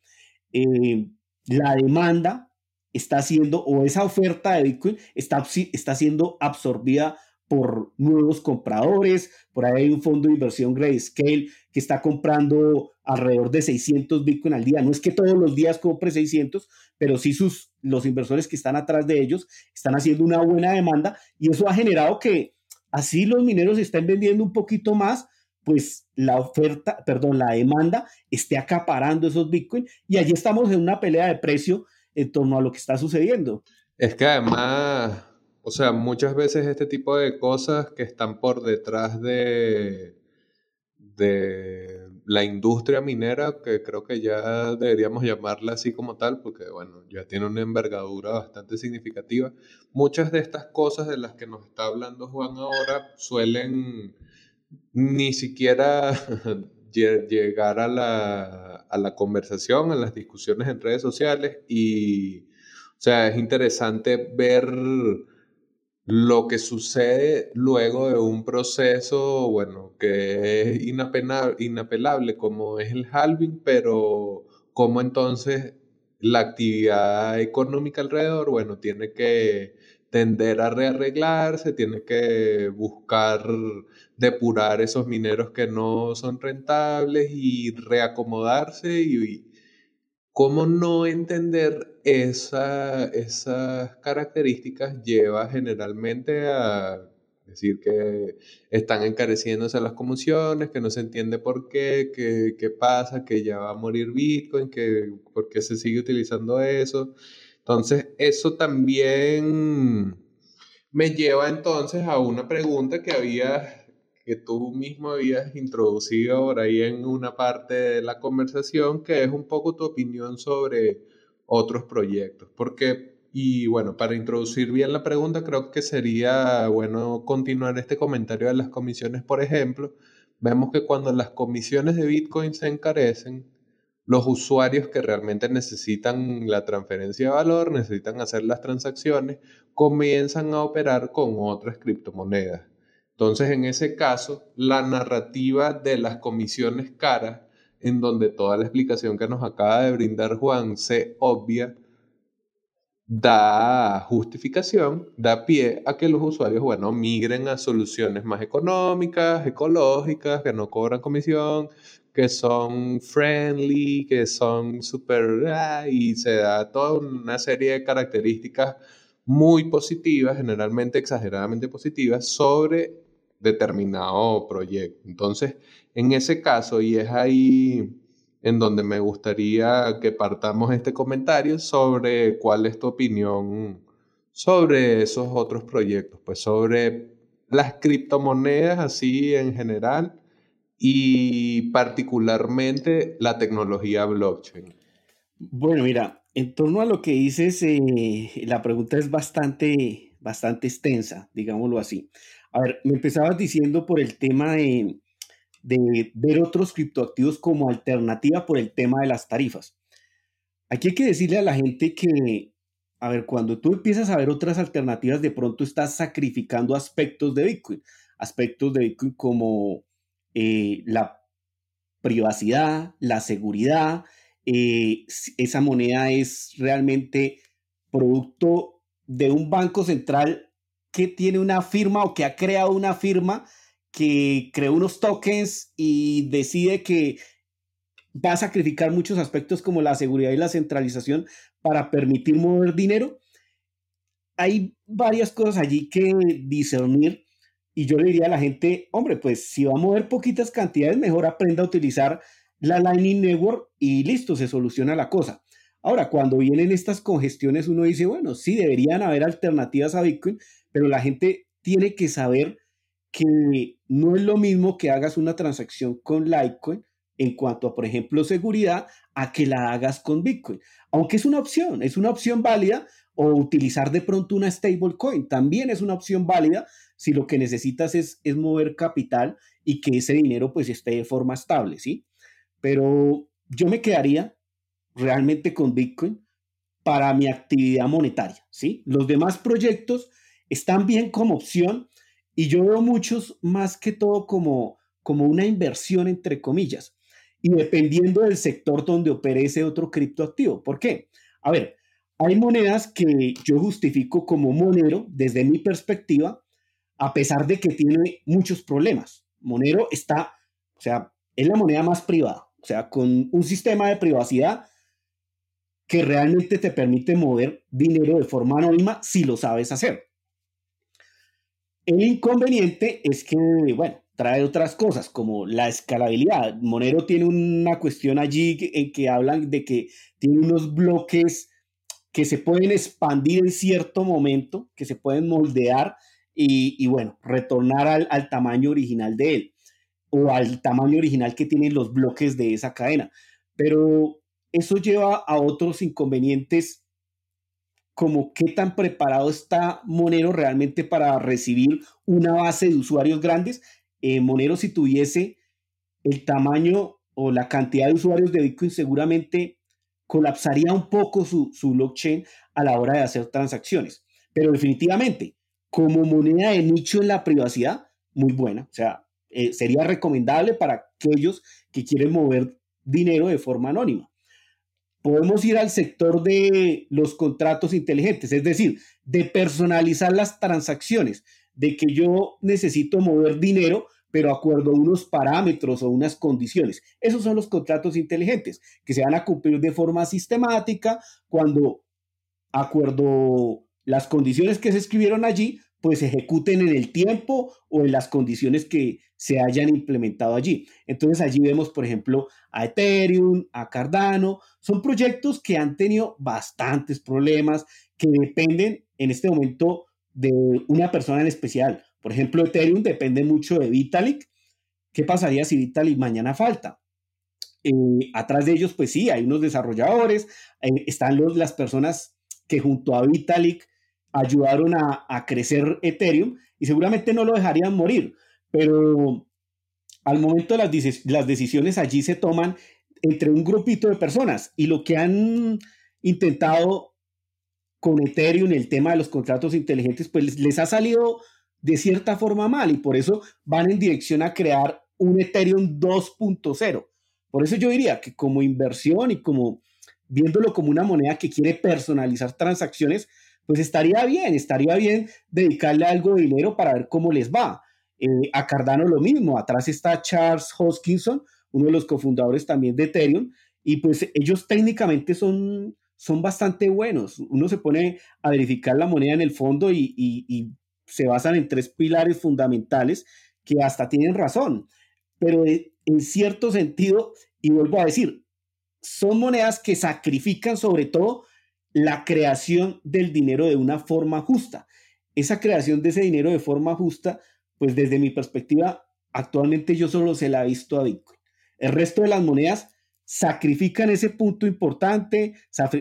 Speaker 4: Eh, la demanda está siendo, o esa oferta de Bitcoin está, está siendo absorbida por nuevos compradores. Por ahí hay un fondo de inversión Grayscale que está comprando alrededor de 600 Bitcoin al día. No es que todos los días compre 600, pero sí sus, los inversores que están atrás de ellos están haciendo una buena demanda y eso ha generado que así los mineros estén vendiendo un poquito más, pues la oferta, perdón, la demanda esté acaparando esos Bitcoin y allí estamos en una pelea de precio en torno a lo que está sucediendo.
Speaker 2: Es que además o sea, muchas veces este tipo de cosas que están por detrás de, de la industria minera, que creo que ya deberíamos llamarla así como tal, porque bueno, ya tiene una envergadura bastante significativa. Muchas de estas cosas de las que nos está hablando Juan ahora suelen ni siquiera llegar a la, a la conversación, a las discusiones en redes sociales y, o sea, es interesante ver lo que sucede luego de un proceso, bueno, que es inapelable como es el halving, pero cómo entonces la actividad económica alrededor, bueno, tiene que tender a rearreglarse, tiene que buscar depurar esos mineros que no son rentables y reacomodarse y, ¿Cómo no entender esa, esas características lleva generalmente a decir que están encareciéndose las comisiones, que no se entiende por qué, qué pasa, que ya va a morir Bitcoin, que por qué se sigue utilizando eso? Entonces, eso también me lleva entonces a una pregunta que había que tú mismo habías introducido por ahí en una parte de la conversación, que es un poco tu opinión sobre otros proyectos. Porque Y bueno, para introducir bien la pregunta, creo que sería bueno continuar este comentario de las comisiones, por ejemplo. Vemos que cuando las comisiones de Bitcoin se encarecen, los usuarios que realmente necesitan la transferencia de valor, necesitan hacer las transacciones, comienzan a operar con otras criptomonedas. Entonces, en ese caso, la narrativa de las comisiones caras, en donde toda la explicación que nos acaba de brindar Juan se obvia, da justificación, da pie a que los usuarios, bueno, migren a soluciones más económicas, ecológicas, que no cobran comisión, que son friendly, que son súper... Ah, y se da toda una serie de características muy positivas, generalmente exageradamente positivas, sobre determinado proyecto. Entonces, en ese caso, y es ahí en donde me gustaría que partamos este comentario sobre cuál es tu opinión sobre esos otros proyectos, pues sobre las criptomonedas así en general y particularmente la tecnología blockchain.
Speaker 4: Bueno, mira, en torno a lo que dices, eh, la pregunta es bastante, bastante extensa, digámoslo así. A ver, me empezabas diciendo por el tema de, ver otros criptoactivos como alternativa por el tema de las tarifas. Aquí hay que decirle a la gente que, a ver, cuando tú empiezas a ver otras alternativas, de pronto estás sacrificando aspectos de Bitcoin, aspectos de Bitcoin como eh, la privacidad, la seguridad, eh, esa moneda es realmente producto de un banco central que tiene una firma o que ha creado una firma que creó unos tokens y decide que va a sacrificar muchos aspectos como la seguridad y la centralización para permitir mover dinero. Hay varias cosas allí que discernir y yo le diría a la gente, hombre, pues si va a mover poquitas cantidades, mejor aprenda a utilizar la Lightning Network y listo, se soluciona la cosa. Ahora, cuando vienen estas congestiones, uno dice, bueno, sí, deberían haber alternativas a Bitcoin, pero la gente tiene que saber que no es lo mismo que hagas una transacción con Litecoin en cuanto a, por ejemplo, seguridad, a que la hagas con Bitcoin. Aunque es una opción, es una opción válida, o utilizar de pronto una stablecoin, también es una opción válida si lo que necesitas es, es mover capital y que ese dinero pues esté de forma estable, ¿sí? Pero yo me quedaría realmente con Bitcoin para mi actividad monetaria, ¿sí? Los demás proyectos están bien como opción, y yo veo muchos más que todo como, como una inversión, entre comillas, y dependiendo del sector donde opere ese otro criptoactivo. ¿Por qué? A ver, hay monedas que yo justifico como Monero desde mi perspectiva, a pesar de que tiene muchos problemas. Monero está, o sea, es la moneda más privada, o sea, con un sistema de privacidad que realmente te permite mover dinero de forma anónima si lo sabes hacer. El inconveniente es que, bueno, trae otras cosas como la escalabilidad. Monero tiene una cuestión allí en que hablan de que tiene unos bloques que se pueden expandir en cierto momento, que se pueden moldear y, bueno, retornar al, al, tamaño original de él o al tamaño original que tienen los bloques de esa cadena. Pero eso lleva a otros inconvenientes como qué tan preparado está Monero realmente para recibir una base de usuarios grandes. Eh, Monero si tuviese el tamaño o la cantidad de usuarios de Bitcoin seguramente colapsaría un poco su, blockchain a la hora de hacer transacciones. Pero definitivamente, como moneda de nicho en la privacidad, muy buena. O sea, eh, sería recomendable para aquellos que quieren mover dinero de forma anónima podemos ir al sector de los contratos inteligentes, es decir, de personalizar las transacciones, de que yo necesito mover dinero, pero acuerdo a unos parámetros o unas condiciones. Esos son los contratos inteligentes, que se van a cumplir de forma sistemática cuando acuerdo las condiciones que se escribieron allí, pues ejecuten en el tiempo o en las condiciones que se hayan implementado allí. Entonces allí vemos, por ejemplo, a Ethereum, a Cardano, son proyectos que han tenido bastantes problemas, que dependen en este momento de una persona en especial. Por ejemplo, Ethereum depende mucho de Vitalik. ¿Qué pasaría si Vitalik mañana falta? Eh, atrás de ellos, pues sí, hay unos desarrolladores, eh, están los, las personas que junto a Vitalik ayudaron a, crecer Ethereum y seguramente no lo dejarían morir, pero al momento las, las decisiones allí se toman entre un grupito de personas y lo que han intentado con Ethereum, el tema de los contratos inteligentes, pues les, ha salido de cierta forma mal y por eso van en dirección a crear un Ethereum 2.0. Por eso yo diría que como inversión y como viéndolo como una moneda que quiere personalizar transacciones, pues estaría bien, estaría bien dedicarle algo de dinero para ver cómo les va. Eh, a Cardano lo mismo, atrás está Charles Hoskinson, uno de los cofundadores también de Ethereum, y pues ellos técnicamente son, son bastante buenos. Uno se pone a verificar la moneda en el fondo y, y se basan en tres pilares fundamentales que hasta tienen razón, pero en cierto sentido, y vuelvo a decir, son monedas que sacrifican sobre todo la creación del dinero de una forma justa. Esa creación de ese dinero de forma justa, pues desde mi perspectiva, actualmente yo solo se la he visto a Bitcoin. El resto de las monedas sacrifican ese punto importante,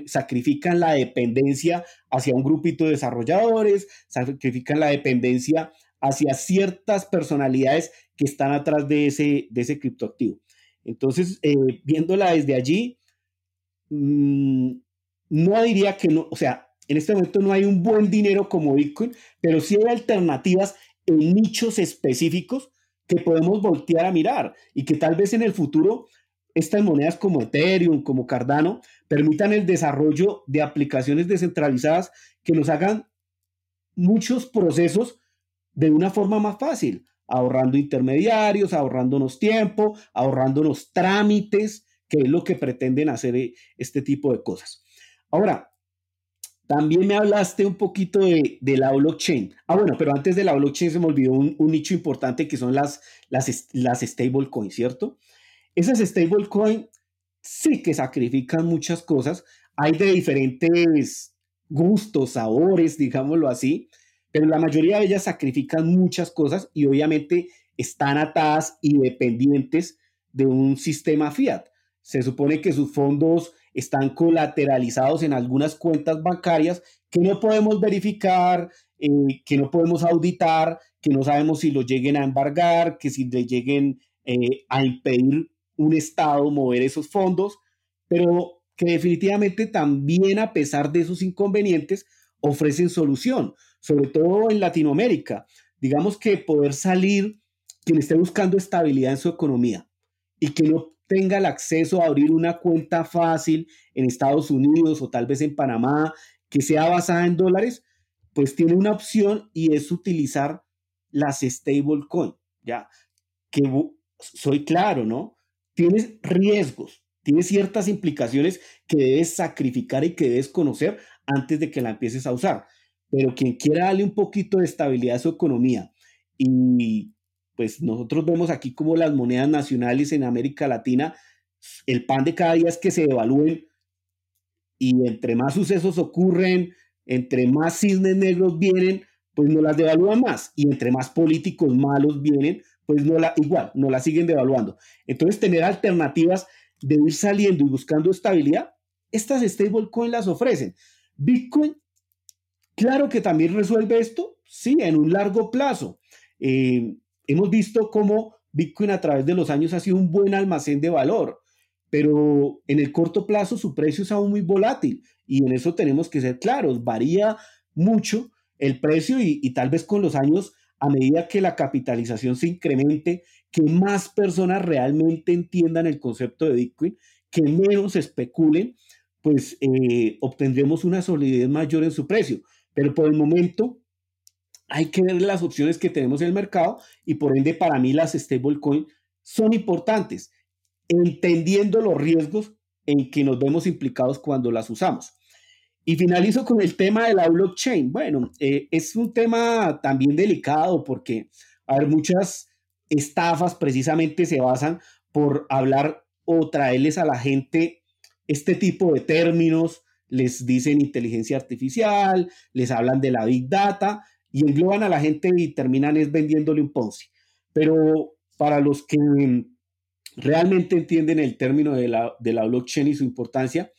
Speaker 4: sacrifican la dependencia hacia un grupito de desarrolladores, sacrifican la dependencia hacia ciertas personalidades que están atrás de ese, de ese criptoactivo. Entonces, eh, viéndola desde allí, mm, no diría que no, o sea, en este momento no hay un buen dinero como Bitcoin, pero sí hay alternativas en nichos específicos que podemos voltear a mirar y que tal vez en el futuro estas monedas como Ethereum, como Cardano, permitan el desarrollo de aplicaciones descentralizadas que nos hagan muchos procesos de una forma más fácil, ahorrando intermediarios, ahorrándonos tiempo, ahorrándonos trámites, que es lo que pretenden hacer eh, este tipo de cosas. Ahora, también me hablaste un poquito de, la blockchain. Ah, bueno, pero antes de la blockchain se me olvidó un, nicho importante que son las, las, las stablecoins, ¿cierto? Esas stablecoins sí que sacrifican muchas cosas. Hay de diferentes gustos, sabores, digámoslo así, pero la mayoría de ellas sacrifican muchas cosas y obviamente están atadas y dependientes de un sistema fiat. Se supone que sus fondos están colateralizados en algunas cuentas bancarias que no podemos verificar, eh, que no podemos auditar, que no sabemos si lo lleguen a embargar, que si le lleguen eh, a impedir un Estado mover esos fondos, pero que definitivamente también a pesar de esos inconvenientes ofrecen solución, sobre todo en Latinoamérica. Digamos que poder salir quien esté buscando estabilidad en su economía y que no tenga el acceso a abrir una cuenta fácil en Estados Unidos o tal vez en Panamá que sea basada en dólares, pues tiene una opción y es utilizar las stablecoin, ya que soy claro, ¿no? Tienes riesgos, tienes ciertas implicaciones que debes sacrificar y que debes conocer antes de que la empieces a usar. Pero quien quiera darle un poquito de estabilidad a su economía y pues nosotros vemos aquí como las monedas nacionales en América Latina, el pan de cada día es que se devalúen y entre más sucesos ocurren, entre más cisnes negros vienen, pues no las devalúan más y entre más políticos malos vienen, pues no la igual, no la siguen devaluando. Entonces tener alternativas de ir saliendo y buscando estabilidad, estas stablecoins las ofrecen. Bitcoin, claro que también resuelve esto, sí, en un largo plazo. Eh, hemos visto cómo Bitcoin a través de los años ha sido un buen almacén de valor, pero en el corto plazo su precio es aún muy volátil y en eso tenemos que ser claros, varía mucho el precio y, y tal vez con los años, a medida que la capitalización se incremente, que más personas realmente entiendan el concepto de Bitcoin, que menos especulen, pues eh, obtendremos una solidez mayor en su precio. Pero por el momento, hay que ver las opciones que tenemos en el mercado y por ende para mí las stablecoin son importantes, entendiendo los riesgos en que nos vemos implicados cuando las usamos. Y finalizo con el tema de la blockchain. Bueno, eh, es un tema también delicado porque hay muchas estafas precisamente se basan por hablar o traerles a la gente este tipo de términos, les dicen inteligencia artificial, les hablan de la big data y engloban a la gente y terminan es vendiéndole un Ponzi. Pero para los que realmente entienden el término de la, de la blockchain y su importancia,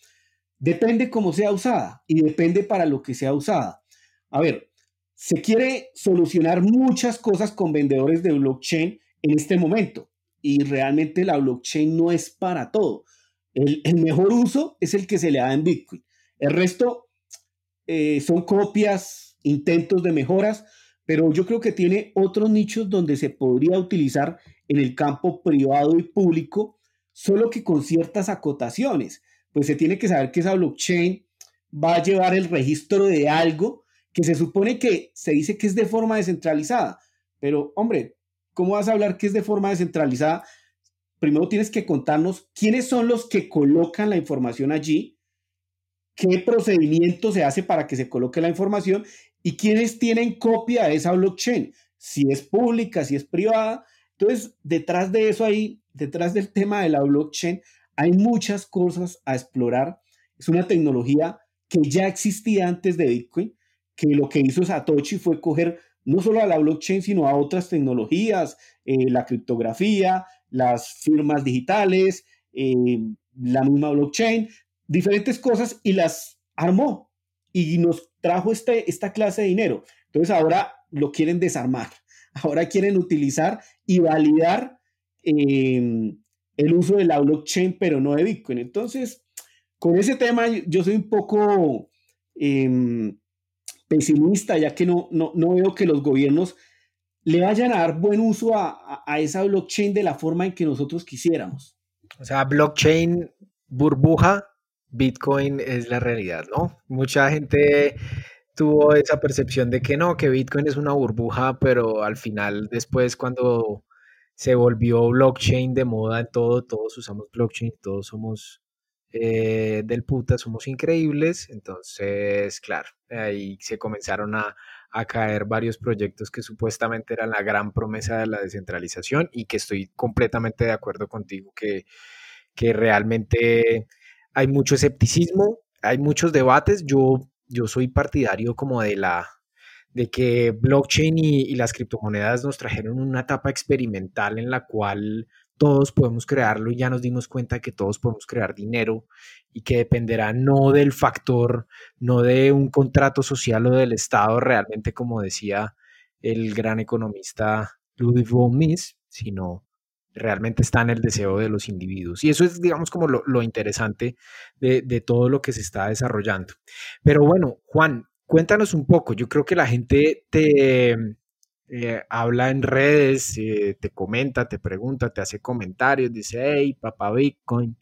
Speaker 4: Depende cómo sea usada y depende para lo que sea usada. A ver, se quiere solucionar muchas cosas con vendedores de blockchain en este momento y realmente la blockchain no es para todo. El, mejor uso es el que se le da en Bitcoin. El resto eh, son copias, intentos de mejoras, pero yo creo que tiene otros nichos donde se podría utilizar en el campo privado y público, solo que con ciertas acotaciones. Pues se tiene que saber que esa blockchain va a llevar el registro de algo que se supone que se dice que es de forma descentralizada. Pero, hombre, ¿cómo vas a hablar que es de forma descentralizada? Primero tienes que contarnos quiénes son los que colocan la información allí, qué procedimiento se hace para que se coloque la información y quiénes tienen copia de esa blockchain, si es pública, si es privada. Entonces, detrás de eso ahí, detrás del tema de la blockchain, hay muchas cosas a explorar. Es una tecnología que ya existía antes de Bitcoin, que lo que hizo Satoshi fue coger no solo a la blockchain, sino a otras tecnologías, eh, la criptografía, las firmas digitales, eh, la misma blockchain, diferentes cosas y las armó y nos trajo este, esta clase de dinero. Entonces ahora lo quieren desarmar, ahora quieren utilizar y validar em, el uso de la blockchain, pero no de Bitcoin. Entonces, con ese tema yo soy un poco em, pesimista, ya que no, no, veo que los gobiernos le vayan a dar buen uso a, a, esa blockchain de la forma en que nosotros quisiéramos.
Speaker 3: O sea, blockchain burbuja Bitcoin es la realidad, ¿no? Mucha gente tuvo esa percepción de que no, que Bitcoin es una burbuja, pero al final después cuando se volvió blockchain de moda en todo, todos usamos blockchain, todos somos eh, del puta, somos increíbles, entonces, claro, ahí se comenzaron a, a caer varios proyectos que supuestamente eran la gran promesa de la descentralización y que estoy completamente de acuerdo contigo que, que realmente hay mucho escepticismo, hay muchos debates. Yo, yo soy partidario como de la de que blockchain y, las criptomonedas nos trajeron una etapa experimental en la cual todos podemos crearlo y ya nos dimos cuenta que todos podemos crear dinero y que dependerá no del factor, no de un contrato social o del Estado realmente, como decía el gran economista Ludwig von Mises, sino realmente está en el deseo de los individuos. Y eso es, digamos, como lo, interesante de, todo lo que se está desarrollando. Pero bueno, Juan, cuéntanos un poco. Yo creo que la gente te eh, habla en redes, eh, te comenta, te pregunta, te hace comentarios, dice, hey, papá Bitcoin,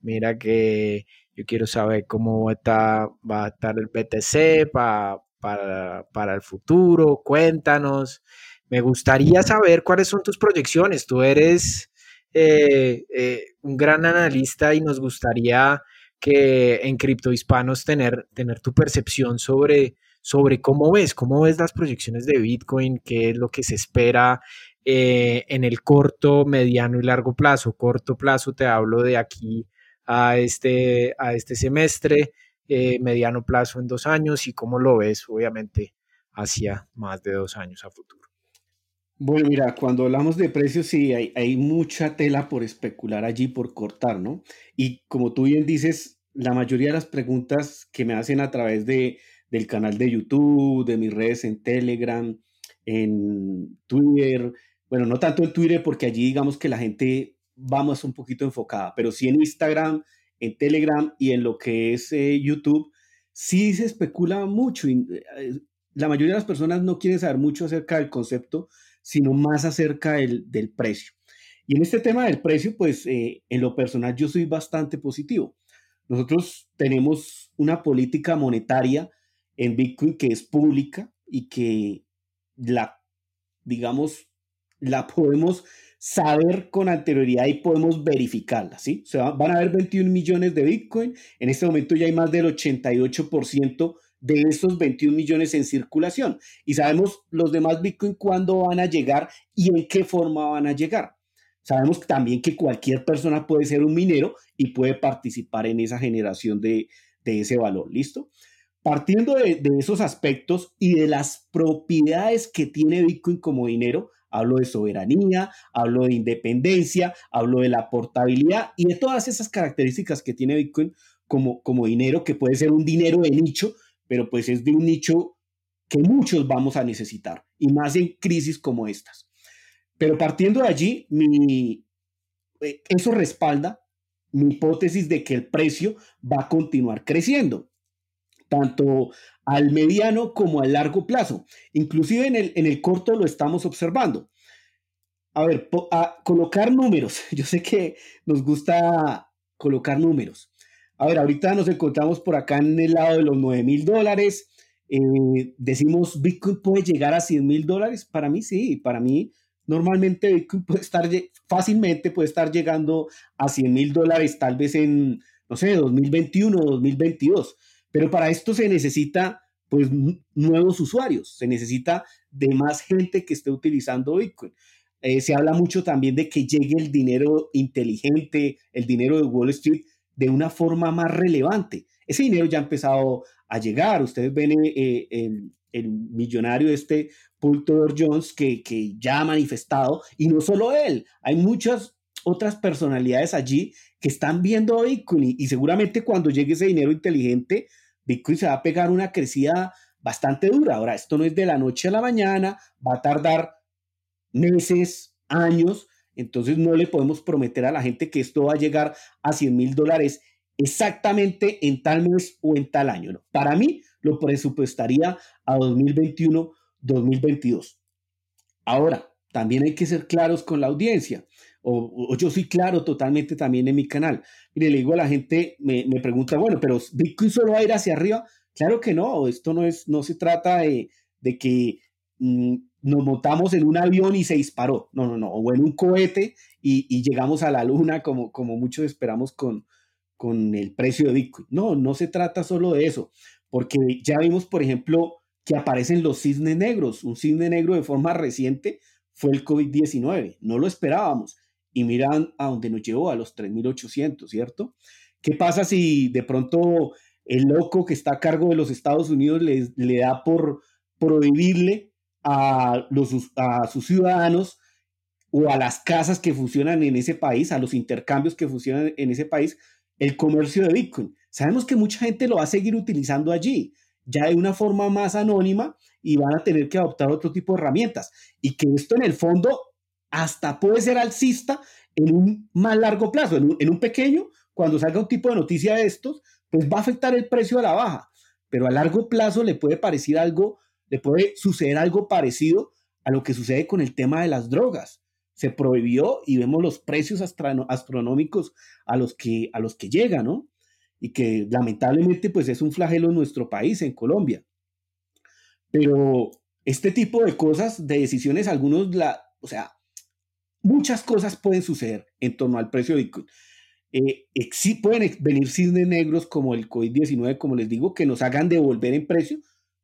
Speaker 3: mira que yo quiero saber cómo está, va a estar el BTC para, para el futuro, cuéntanos. Me gustaría saber cuáles son tus proyecciones. Tú eres eh, eh, un gran analista y nos gustaría que en Cripto Hispanos tener, tener tu percepción sobre, sobre cómo ves, cómo ves las proyecciones de Bitcoin, qué es lo que se espera eh, en el corto, mediano y largo plazo. Corto plazo te hablo de aquí a este, a este semestre, mediano plazo en dos años y cómo lo ves, obviamente, hacia más de dos años a futuro.
Speaker 4: Bueno, mira, cuando hablamos de precios, sí, hay, mucha tela por especular allí, por cortar, ¿no? Y como tú bien dices, la mayoría de las preguntas que me hacen a través de, del canal de YouTube, de mis redes en Telegram, en Twitter, bueno, no tanto en Twitter porque allí digamos que la gente vamos un poquito enfocada, pero sí en Instagram, en Telegram y en lo que es eh, YouTube, sí se especula mucho. Eh, la mayoría de las personas no quieren saber mucho acerca del concepto sino más acerca del, precio. Y en este tema del precio, pues eh, en lo personal yo soy bastante positivo. Nosotros tenemos una política monetaria en Bitcoin que es pública y que la, digamos, la podemos saber con anterioridad y podemos verificarla, ¿sí? O sea, van a haber 21 millones de Bitcoin, en este momento ya hay más del 88% de esos 21 millones en circulación. Y sabemos los demás Bitcoin cuándo van a llegar y en qué forma van a llegar. Sabemos también que cualquier persona puede ser un minero y puede participar en esa generación de, ese valor. ¿Listo? Partiendo de, de, esos aspectos y de las propiedades que tiene Bitcoin como dinero, hablo de soberanía, hablo de independencia, hablo de la portabilidad y de todas esas características que tiene Bitcoin, como, como dinero que puede ser un dinero de nicho, pero pues es de un nicho que muchos vamos a necesitar, y más en crisis como estas. Pero partiendo de allí, eh, eso respalda mi hipótesis de que el precio va a continuar creciendo, tanto al mediano como al largo plazo. Inclusive en el, en el corto lo estamos observando. A ver, a colocar números. Yo sé que nos gusta colocar números. A ver, ahorita nos encontramos por acá en el lado de los 9 mil dólares. Eh, decimos, Bitcoin puede llegar a 100 mil dólares. Para mí sí, para mí normalmente Bitcoin puede estar fácilmente puede estar llegando a 100 mil dólares tal vez en, no sé, 2021 o 2022. Pero para esto se necesita pues nuevos usuarios, se necesita de más gente que esté utilizando Bitcoin. Eh, se habla mucho también de que llegue el dinero inteligente, el dinero de Wall Street, de una forma más relevante. Ese dinero ya ha empezado a llegar. Ustedes ven eh, el, el, millonario este Paul Jones que, que ya ha manifestado, y no solo él, hay muchas otras personalidades allí que están viendo Bitcoin y, seguramente cuando llegue ese dinero inteligente, Bitcoin se va a pegar una crecida bastante dura. Ahora, esto no es de la noche a la mañana, va a tardar meses, años, entonces no le podemos prometer a la gente que esto va a llegar a 100 mil dólares exactamente en tal mes o en tal año. Para mí lo presupuestaría a 2021, 2022. Ahora, también hay que ser claros con la audiencia. O, yo soy claro totalmente también en mi canal. Mire, le digo a la gente, me, me, pregunta, bueno, pero Bitcoin solo va a ir hacia arriba. Claro que no, esto no, es, no se trata de, de que nos montamos en un avión y se disparó. No, no, no. O en un cohete y, llegamos a la luna como, muchos esperamos con, con el precio de Bitcoin. No, no se trata solo de eso. Porque ya vimos, por ejemplo, que aparecen los cisnes negros. Un cisne negro de forma reciente fue el COVID-19. No lo esperábamos. Y miran a dónde nos llevó, a los 3.800, ¿cierto? ¿Qué pasa si de pronto el loco que está a cargo de los Estados Unidos le, le da por prohibirle a, los, sus ciudadanos o a las casas que funcionan en ese país, a los intercambios que funcionan en ese país, el comercio de Bitcoin. Sabemos que mucha gente lo va a seguir utilizando allí, ya de una forma más anónima y van a tener que adoptar otro tipo de herramientas. Y que esto en el fondo hasta puede ser alcista en un más largo plazo, en un, en un pequeño, cuando salga un tipo de noticia de estos, pues va a afectar el precio a la baja, pero a largo plazo le puede parecer algo le puede suceder algo parecido a lo que sucede con el tema de las drogas. Se prohibió y vemos los precios astronómicos a los que, que llega, ¿no? Y que lamentablemente pues es un flagelo en nuestro país, en Colombia. Pero este tipo de cosas, de decisiones, algunos, la, o sea, muchas cosas pueden suceder en torno al precio de Bitcoin. Eh, pueden venir cisnes negros como el COVID-19, como les digo, que nos hagan devolver en precio,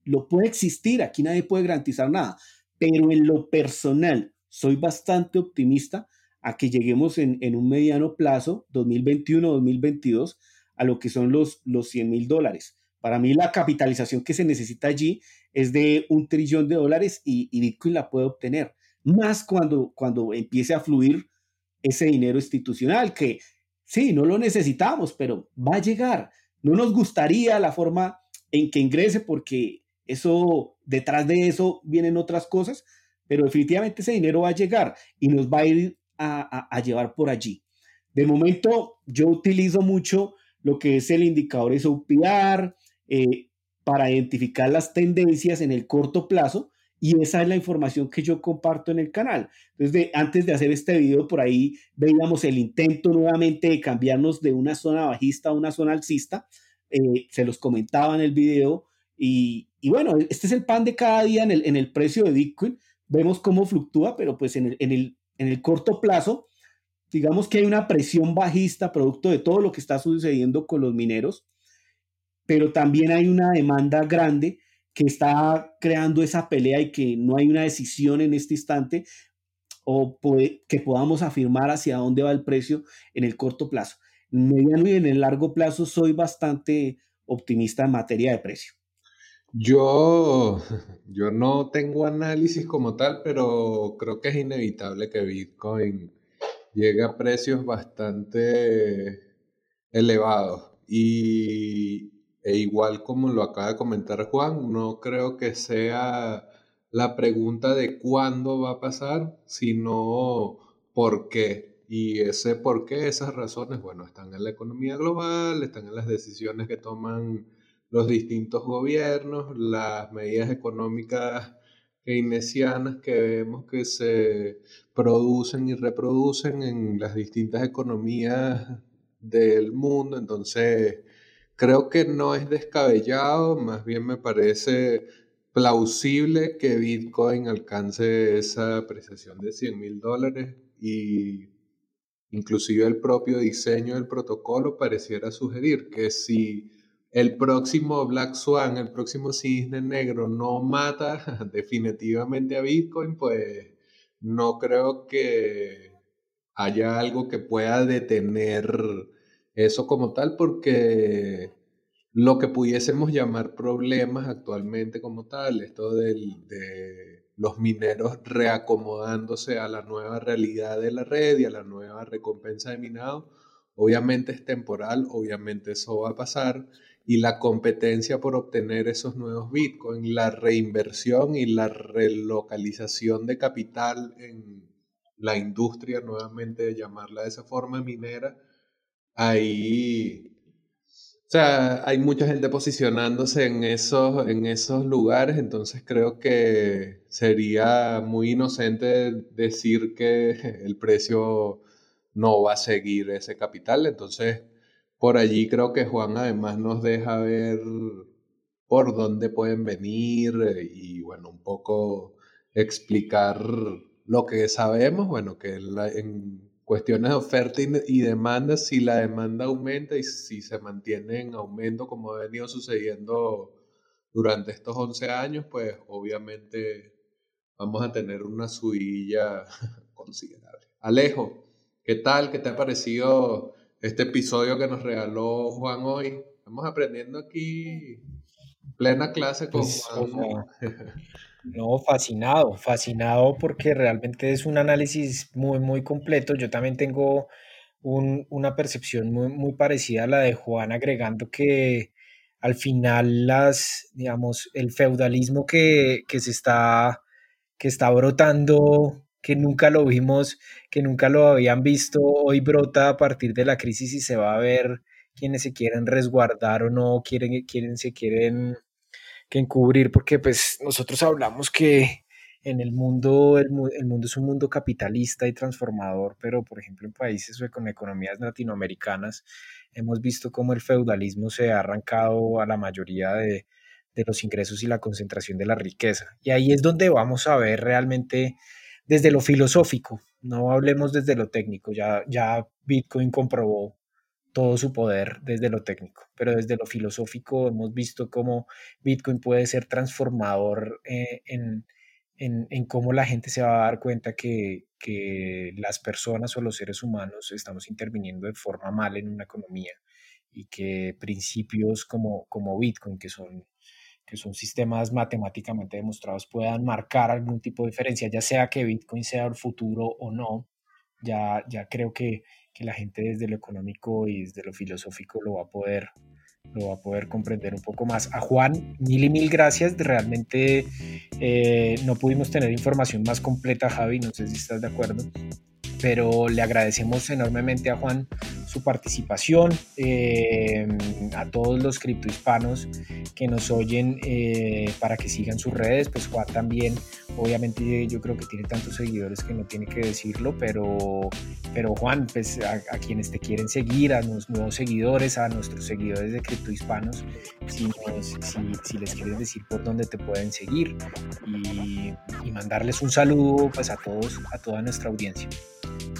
Speaker 4: lo puede existir, aquí nadie puede garantizar nada, pero en lo personal soy bastante optimista a que lleguemos en, un mediano plazo, 2021-2022, a lo que son los, los 100 mil dólares. Para mí la capitalización que se necesita allí es de un trillón de dólares y, Bitcoin la puede obtener, más cuando, cuando empiece a fluir ese dinero institucional que sí, no lo necesitamos, pero va a llegar. No nos gustaría la forma en que ingrese porque eso, detrás de eso vienen otras cosas, pero definitivamente ese dinero va a llegar y nos va a ir a, llevar por allí. De momento, yo utilizo mucho lo que es el indicador SOPR eh, para identificar las tendencias en el corto plazo y esa es la información que yo comparto en el canal. Entonces, antes de hacer este video, por ahí veíamos el intento nuevamente de cambiarnos de una zona bajista a una zona alcista. Eh, se los comentaba en el video y, y bueno, este es el pan de cada día en el, en el precio de Bitcoin. Vemos cómo fluctúa, pero pues en el, en el, en el corto plazo, digamos que hay una presión bajista producto de todo lo que está sucediendo con los mineros, pero también hay una demanda grande que está creando esa pelea y que no hay una decisión en este instante o que podamos afirmar hacia dónde va el precio en el corto plazo. En mediano y en el largo plazo soy bastante optimista en materia de precio.
Speaker 2: Yo, yo no tengo análisis como tal, pero creo que es inevitable que Bitcoin llegue a precios bastante elevados. Y e igual como lo acaba de comentar Juan, no creo que sea la pregunta de cuándo va a pasar, sino por qué. Y ese por qué, esas razones, bueno, están en la economía global, están en las decisiones que toman los distintos gobiernos, las medidas económicas keynesianas que vemos que se producen y reproducen en las distintas economías del mundo. Entonces, creo que no es descabellado, más bien me parece plausible que Bitcoin alcance esa apreciación de 100 mil dólares y inclusive el propio diseño del protocolo pareciera sugerir que si el próximo Black Swan, el próximo cisne negro no mata definitivamente a Bitcoin, pues no creo que haya algo que pueda detener eso como tal, porque lo que pudiésemos llamar problemas actualmente como tal, esto de los mineros reacomodándose a la nueva realidad de la red y a la nueva recompensa de minado, obviamente es temporal, obviamente eso va a pasar y la competencia por obtener esos nuevos bitcoins, la reinversión y la relocalización de capital en la industria, nuevamente llamarla de esa forma minera, ahí, o sea, hay mucha gente posicionándose en esos, en esos lugares, entonces creo que sería muy inocente decir que el precio no va a seguir ese capital, entonces por allí creo que Juan además nos deja ver por dónde pueden venir eh, y bueno, un poco explicar lo que sabemos, bueno, que en cuestiones de oferta y demanda, si la demanda aumenta y si se mantiene en aumento como ha venido sucediendo durante estos 11 años, pues obviamente vamos a tener una subida considerable. Alejo, ¿qué tal? ¿Qué te ha parecido este episodio que nos regaló Juan hoy? Estamos aprendiendo aquí plena clase con pues, Juan.
Speaker 3: No, fascinado, fascinado porque realmente es un análisis muy, muy completo. Yo también tengo una percepción muy, muy parecida a la de Juan, agregando que al final las, digamos, el feudalismo que, se está, que está brotando, que nunca lo vimos, que nunca lo habían visto, hoy brota a partir de la crisis y se va a ver quienes se quieren resguardar o no, quieren, quieren, se quieren que encubrir, porque pues nosotros hablamos que en el mundo, el, mundo es un mundo capitalista y transformador, pero por ejemplo en países o con economías latinoamericanas hemos visto cómo el feudalismo se ha arrancado a la mayoría de, de los ingresos y la concentración de la riqueza. Y ahí es donde vamos a ver realmente desde lo filosófico, no hablemos desde lo técnico, ya, Bitcoin comprobó todo su poder desde lo técnico, pero desde lo filosófico hemos visto cómo Bitcoin puede ser transformador eh, en, cómo la gente se va a dar cuenta que, las personas o los seres humanos estamos interviniendo de forma mal en una economía y que principios como Bitcoin, que son, que son sistemas matemáticamente demostrados, puedan marcar algún tipo de diferencia, ya sea que Bitcoin sea el futuro o no, ya, ya creo que que la gente desde lo económico y desde lo filosófico lo va a poder lo va a poder comprender un poco más. A Juan, mil y mil gracias. Realmente eh, no pudimos tener información más completa, Javi, no sé si estás de acuerdo, pero le agradecemos enormemente a Juan su participación, eh, a todos los criptohispanos que nos oyen eh, para que sigan sus redes, pues Juan también, obviamente yo creo que tiene tantos seguidores que no tiene que decirlo, pero, pero Juan, pues a, quienes te quieren seguir, a los nuevos seguidores, a nuestros seguidores de criptohispanos, si, si, les quieres decir por dónde te pueden seguir y, y mandarles un saludo pues a todos, a toda nuestra audiencia.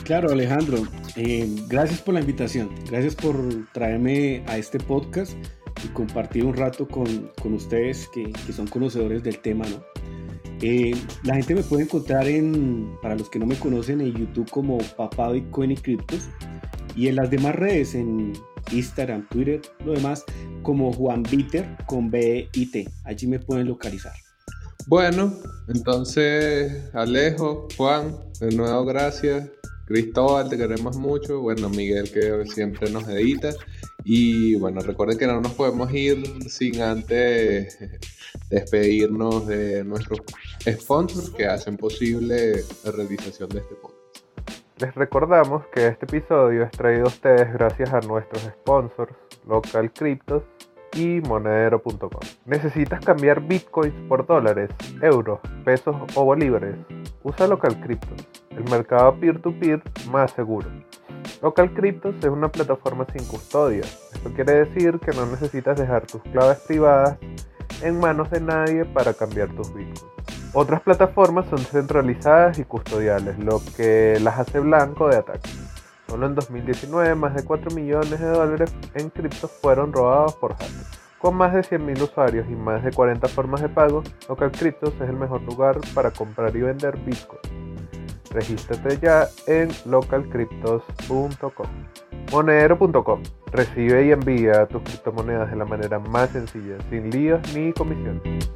Speaker 4: Claro, Alejandro, eh, gracias por la invitación, gracias por traerme a este podcast y compartir un rato con, con ustedes que, que, son conocedores del tema, ¿no? Eh, la gente me puede encontrar en, para los que no me conocen, en YouTube como Papá Bitcoin y Criptos y en las demás redes, en Instagram, Twitter, lo demás, como Juan Bitter con B-I-T. Allí me pueden localizar.
Speaker 2: Bueno, entonces Alejo, Juan, de nuevo gracias Cristóbal, te queremos mucho. Bueno, Miguel, que siempre nos edita.
Speaker 5: Y bueno, recuerden que no nos podemos ir sin antes despedirnos de nuestros sponsors que hacen posible la realización de este podcast.
Speaker 2: Les recordamos que este episodio es traído a ustedes gracias a nuestros sponsors, Local Cryptos y monedero.com. ¿Necesitas cambiar bitcoins por dólares, euros, pesos o bolívares? Usa Local Cryptos, el mercado peer-to-peer más seguro. Local Cryptos es una plataforma sin custodia. Esto quiere decir que no necesitas dejar tus claves privadas en manos de nadie para cambiar tus bitcoins. Otras plataformas son centralizadas y custodiales, lo que las hace blanco de ataque. Solo en 2019 más de 4 millones de dólares en criptos fueron robados por hackers. Con más de 100.000 usuarios y más de 40 formas de pago, Local Cryptos es el mejor lugar para comprar y vender Bitcoin. Regístrate ya en localcryptos.com. Monedero.com. Recibe y envía tus criptomonedas de la manera más sencilla, sin líos ni comisiones.